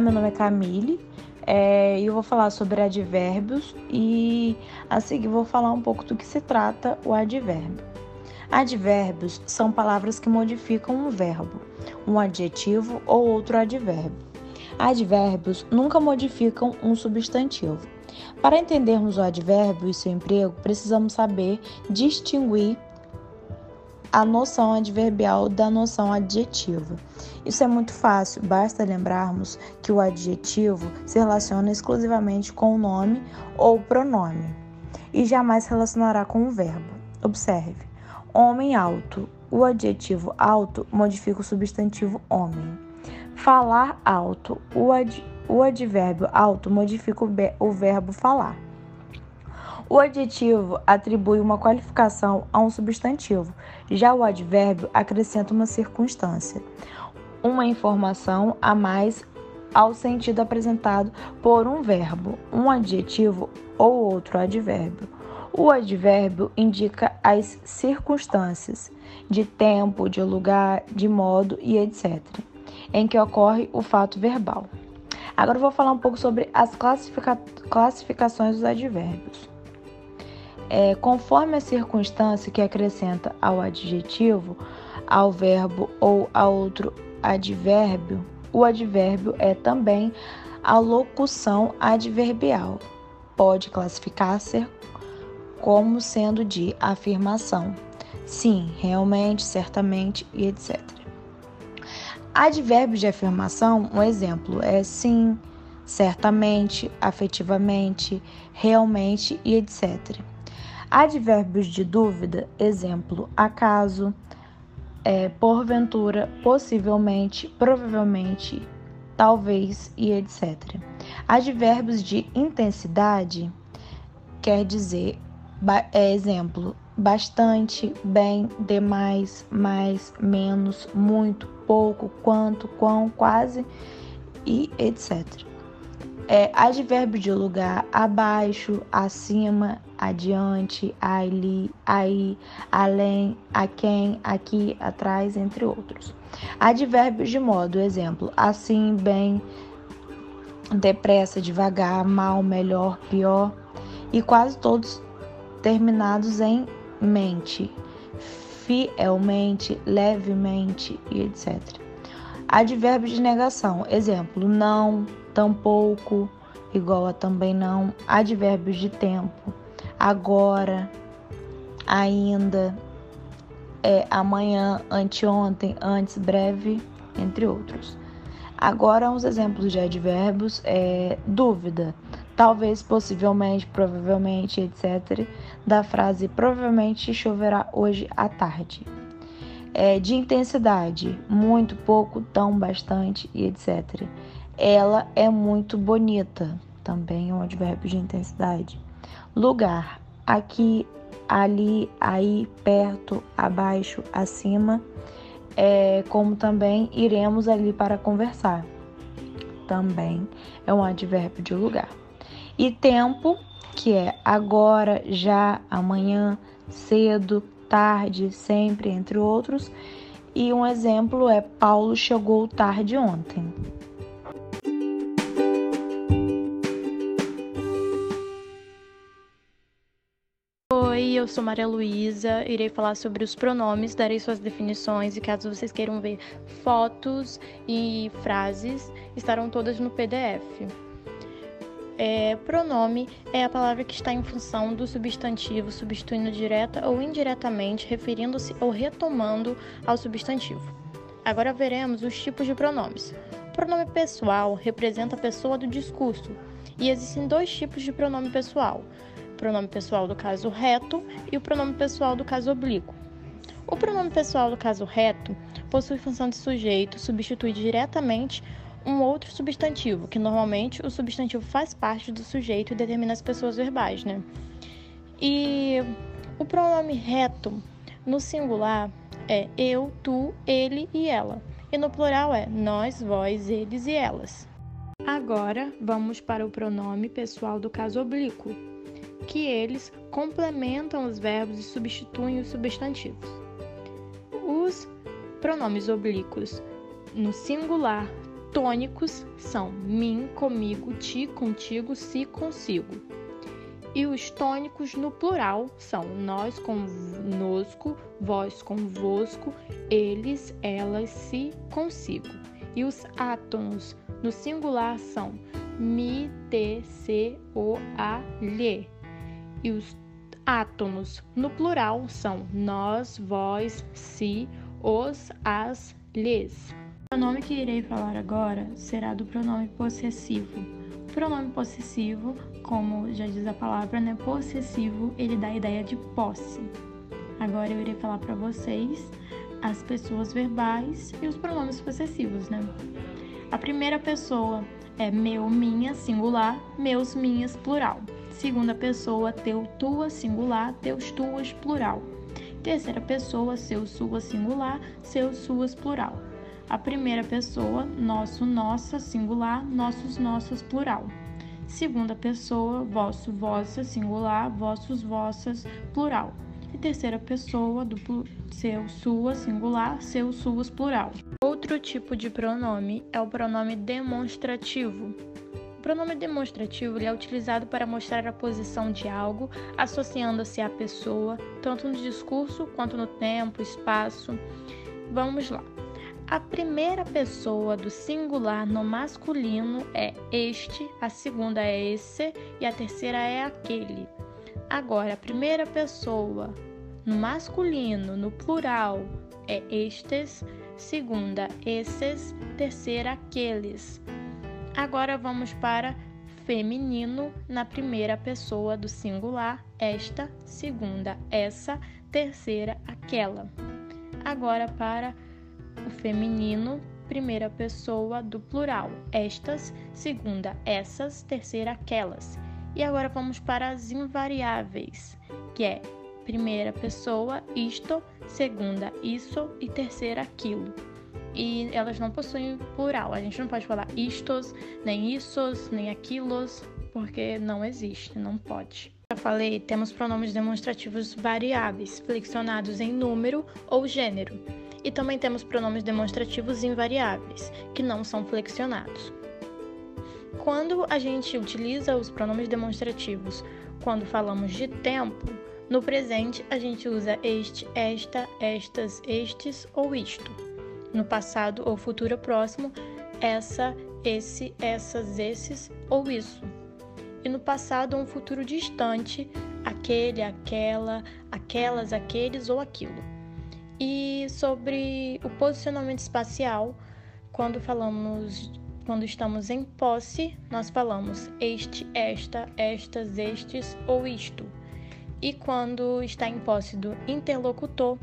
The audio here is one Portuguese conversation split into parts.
Meu nome é Camille é, e eu vou falar sobre advérbios e a seguir vou falar um pouco do que se trata o advérbio. Advérbios são palavras que modificam um verbo, um adjetivo ou outro advérbio. Advérbios nunca modificam um substantivo. Para entendermos o advérbio e seu emprego, precisamos saber distinguir a noção adverbial da noção adjetiva. Isso é muito fácil, basta lembrarmos que o adjetivo se relaciona exclusivamente com o nome ou pronome e jamais se relacionará com o verbo. Observe: homem alto. O adjetivo alto modifica o substantivo homem. Falar alto. O, ad, o advérbio alto modifica o, o verbo falar. O adjetivo atribui uma qualificação a um substantivo, já o advérbio acrescenta uma circunstância, uma informação a mais ao sentido apresentado por um verbo, um adjetivo ou outro advérbio. O advérbio indica as circunstâncias de tempo, de lugar, de modo e etc., em que ocorre o fato verbal. Agora vou falar um pouco sobre as classifica classificações dos advérbios. É, conforme a circunstância que acrescenta ao adjetivo, ao verbo ou a outro advérbio, o advérbio é também a locução adverbial. Pode classificar-se como sendo de afirmação. Sim, realmente, certamente e etc. Advérbios de afirmação, um exemplo é sim, certamente, afetivamente, realmente e etc. Advérbios de dúvida, exemplo, acaso, é, porventura, possivelmente, provavelmente, talvez e etc. Advérbios de intensidade quer dizer, é, exemplo, bastante, bem, demais, mais, menos, muito, pouco, quanto, quão, quase e etc é, advérbio de lugar abaixo, acima, adiante, ali, aí, além, a quem, aqui, atrás, entre outros. Advérbios de modo, exemplo, assim, bem, depressa, devagar, mal, melhor, pior, e quase todos terminados em mente, fielmente, levemente e etc. Advérbio de negação, exemplo, não, tampouco, igual a também não, advérbios de tempo, agora, ainda, é, amanhã, anteontem, antes, breve, entre outros. Agora, uns exemplos de advérbios é dúvida, talvez, possivelmente, provavelmente, etc. Da frase provavelmente choverá hoje à tarde. É, de intensidade, muito, pouco, tão, bastante e etc. Ela é muito bonita, também é um advérbio de intensidade. Lugar, aqui, ali, aí, perto, abaixo, acima, é, como também iremos ali para conversar. Também é um advérbio de lugar. E tempo, que é agora, já, amanhã, cedo, tarde, sempre, entre outros. E um exemplo é Paulo chegou tarde ontem. Eu sou Maria Luísa, irei falar sobre os pronomes, darei suas definições e caso vocês queiram ver fotos e frases, estarão todas no PDF. É, pronome é a palavra que está em função do substantivo, substituindo direta ou indiretamente, referindo-se ou retomando ao substantivo. Agora veremos os tipos de pronomes. O pronome pessoal representa a pessoa do discurso, e existem dois tipos de pronome pessoal pronome pessoal do caso reto e o pronome pessoal do caso oblíquo. O pronome pessoal do caso reto possui função de sujeito, substitui diretamente um outro substantivo, que normalmente o substantivo faz parte do sujeito e determina as pessoas verbais, né? E o pronome reto no singular é eu, tu, ele e ela. E no plural é nós, vós, eles e elas. Agora vamos para o pronome pessoal do caso oblíquo, que eles complementam os verbos e substituem os substantivos. Os pronomes oblíquos no singular tônicos são mim, comigo, ti, contigo, si, consigo. E os tônicos no plural são nós conosco, vós convosco, eles, elas, si, consigo. E os átonos no singular são mi, te, se, o, a, lhe. E os átonos no plural são nós, vós, si, os, as, lhes. O pronome que irei falar agora será do pronome possessivo. O pronome possessivo, como já diz a palavra, né, possessivo, ele dá a ideia de posse. Agora eu irei falar para vocês as pessoas verbais e os pronomes possessivos, né? A primeira pessoa é meu, minha, singular, meus, minhas, plural. Segunda pessoa, teu, tua, singular, teus, tuas, plural. Terceira pessoa, seu, sua, singular, seus, suas, plural. A primeira pessoa, nosso, nossa, singular, nossos, nossas, plural. Segunda pessoa, vosso, vossa, singular, vossos, vossas, plural. E terceira pessoa, duplo, seu, sua, singular, seus, suas, plural. Outro tipo de pronome é o pronome demonstrativo. O pronome demonstrativo é utilizado para mostrar a posição de algo, associando-se à pessoa, tanto no discurso quanto no tempo, espaço. Vamos lá. A primeira pessoa do singular no masculino é este, a segunda é esse e a terceira é aquele. Agora, a primeira pessoa no masculino, no plural, é estes, segunda, esses, terceira, aqueles. Agora vamos para feminino na primeira pessoa do singular, esta, segunda, essa, terceira, aquela. Agora para o feminino, primeira pessoa do plural, estas, segunda, essas, terceira, aquelas. E agora vamos para as invariáveis, que é primeira pessoa, isto, segunda, isso e terceira, aquilo. E elas não possuem plural. A gente não pode falar istos, nem issos, nem aquilos, porque não existe, não pode. Já falei, temos pronomes demonstrativos variáveis, flexionados em número ou gênero. E também temos pronomes demonstrativos invariáveis, que não são flexionados. Quando a gente utiliza os pronomes demonstrativos quando falamos de tempo, no presente, a gente usa este, esta, estas, estes ou isto. No passado ou futuro próximo, essa, esse, essas, esses ou isso. E no passado ou um futuro distante, aquele, aquela, aquelas, aqueles ou aquilo. E sobre o posicionamento espacial, quando falamos quando estamos em posse, nós falamos este, esta, estas, estes ou isto e quando está em posse do interlocutor,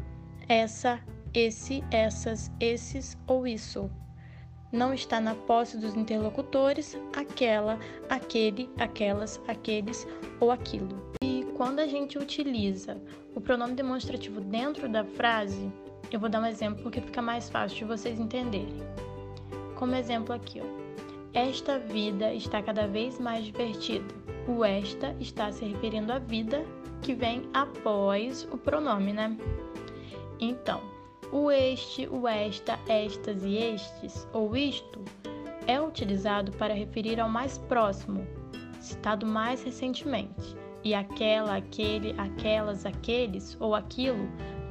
essa, esse, essas, esses ou isso. Não está na posse dos interlocutores, aquela, aquele, aquelas, aqueles ou aquilo. E quando a gente utiliza o pronome demonstrativo dentro da frase, eu vou dar um exemplo porque fica mais fácil de vocês entenderem. Como exemplo aqui, ó. Esta vida está cada vez mais divertida. O esta está se referindo à vida que vem após o pronome, né? Então, o este, o esta, estas e estes, ou isto, é utilizado para referir ao mais próximo, citado mais recentemente, e aquela, aquele, aquelas, aqueles ou aquilo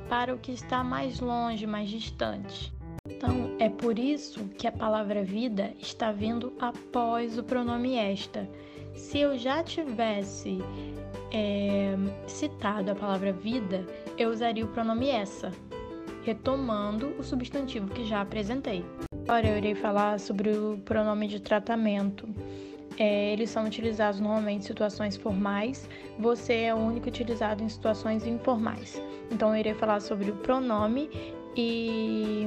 para o que está mais longe, mais distante. Então, é por isso que a palavra vida está vindo após o pronome esta. Se eu já tivesse é, citado a palavra vida, eu usaria o pronome essa, retomando o substantivo que já apresentei. Agora eu irei falar sobre o pronome de tratamento. É, eles são utilizados normalmente em situações formais, você é o único utilizado em situações informais. Então eu irei falar sobre o pronome e,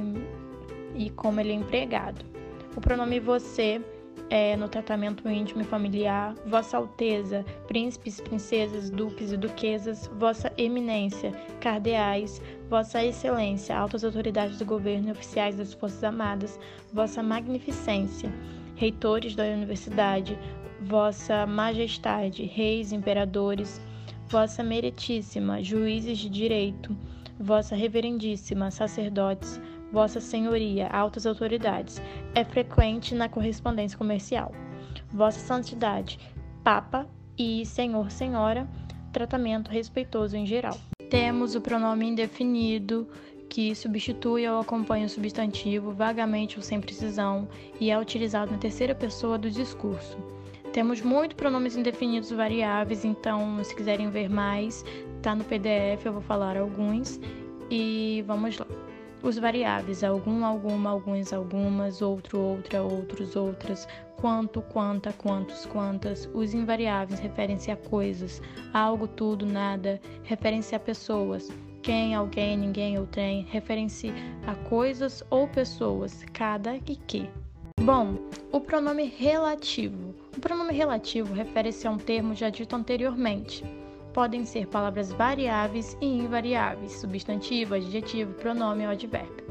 e como ele é empregado. O pronome você é, no tratamento íntimo e familiar, Vossa Alteza, príncipes, princesas, duques e duquesas, Vossa Eminência, cardeais, Vossa Excelência, altas autoridades do governo e oficiais das Forças Armadas, Vossa Magnificência, reitores da universidade, Vossa Majestade, reis, imperadores, Vossa Meritíssima, juízes de direito, Vossa Reverendíssima, sacerdotes, Vossa Senhoria, altas autoridades, é frequente na correspondência comercial. Vossa Santidade, Papa e Senhor, Senhora, tratamento respeitoso em geral. Temos o pronome indefinido, que substitui ou acompanha o substantivo vagamente ou sem precisão e é utilizado na terceira pessoa do discurso. Temos muito pronomes indefinidos variáveis, então, se quiserem ver mais, tá no PDF, eu vou falar alguns e vamos lá. Os variáveis, algum, alguma, alguns, algumas, outro, outra, outros, outras, quanto, quanta, quantos, quantas. Os invariáveis referem-se a coisas, algo, tudo, nada, referem-se a pessoas. Quem, alguém, ninguém ou tem, referem-se a coisas ou pessoas, cada e que. Bom, o pronome relativo. O pronome relativo refere-se a um termo já dito anteriormente podem ser palavras variáveis e invariáveis, substantivo, adjetivo, pronome ou advérbio.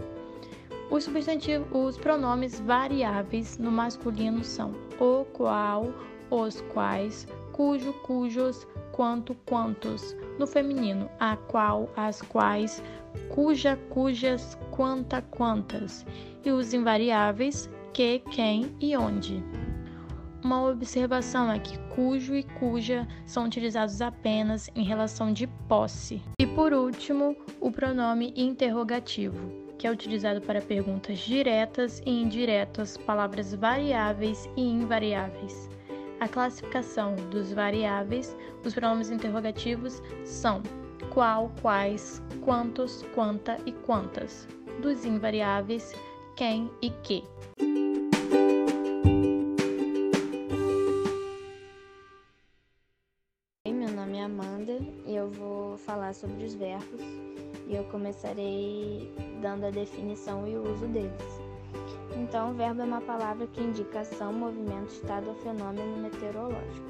Os substantivos, os pronomes variáveis no masculino são o, qual, os quais, cujo, cujos, quanto, quantos. No feminino, a qual, as quais, cuja, cujas, quanta, quantas. E os invariáveis, que, quem e onde. Uma observação é que cujo e cuja são utilizados apenas em relação de posse. E por último, o pronome interrogativo, que é utilizado para perguntas diretas e indiretas, palavras variáveis e invariáveis. A classificação dos variáveis, os pronomes interrogativos são qual, quais, quantos, quanta e quantas. Dos invariáveis, quem e que. Falar sobre os verbos e eu começarei dando a definição e o uso deles. Então, verbo é uma palavra que indica ação, movimento, estado ou fenômeno meteorológico.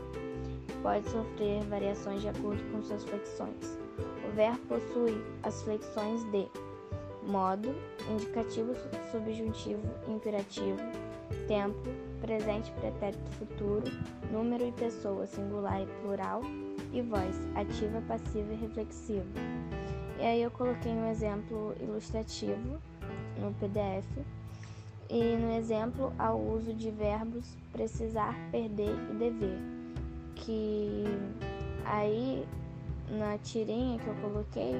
Pode sofrer variações de acordo com suas flexões. O verbo possui as flexões de modo, indicativo, subjuntivo, imperativo, tempo, presente, pretérito, futuro, número e pessoa, singular e plural, e voz, ativa, passiva e reflexiva. E aí eu coloquei um exemplo ilustrativo no PDF. E no exemplo, ao uso de verbos precisar, perder e dever. Que aí na tirinha que eu coloquei,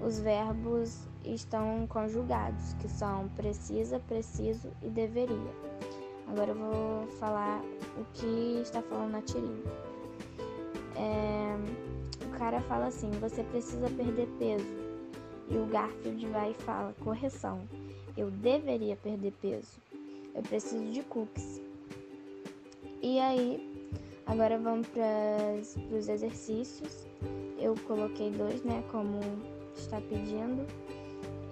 os verbos estão conjugados, que são precisa, preciso e deveria. Agora eu vou falar o que está falando na tirinha. É, o cara fala assim: você precisa perder peso. E o Garfield vai e fala: correção, eu deveria perder peso. Eu preciso de cookies. E aí, agora vamos para os exercícios. Eu coloquei dois, né, como está pedindo.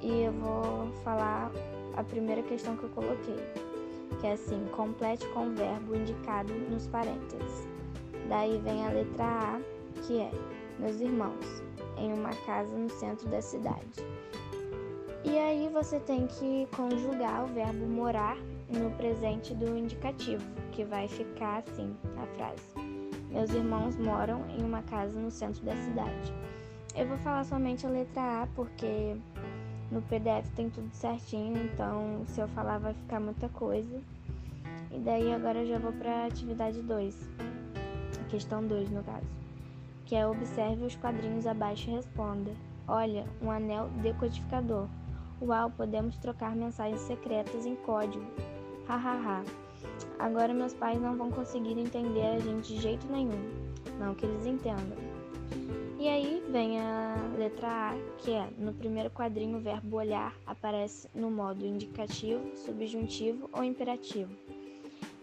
E eu vou falar a primeira questão que eu coloquei, que é assim: complete com o verbo indicado nos parênteses. Daí vem a letra A, que é meus irmãos, em uma casa no centro da cidade. E aí você tem que conjugar o verbo morar no presente do indicativo, que vai ficar assim a frase: Meus irmãos moram em uma casa no centro da cidade. Eu vou falar somente a letra A porque no PDF tem tudo certinho, então se eu falar vai ficar muita coisa. E daí agora eu já vou para atividade 2 questão 2 no caso, que é observe os quadrinhos abaixo e responda. Olha, um anel decodificador. Uau, podemos trocar mensagens secretas em código. Hahaha. Agora meus pais não vão conseguir entender a gente de jeito nenhum. Não que eles entendam. E aí vem a letra A, que é no primeiro quadrinho o verbo olhar aparece no modo indicativo, subjuntivo ou imperativo.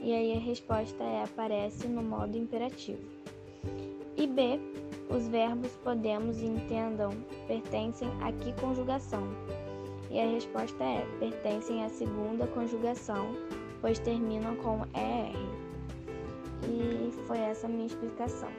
E aí a resposta é aparece no modo imperativo. E B, os verbos podemos e entendam pertencem a que conjugação? E a resposta é pertencem à segunda conjugação, pois terminam com ER. E foi essa a minha explicação.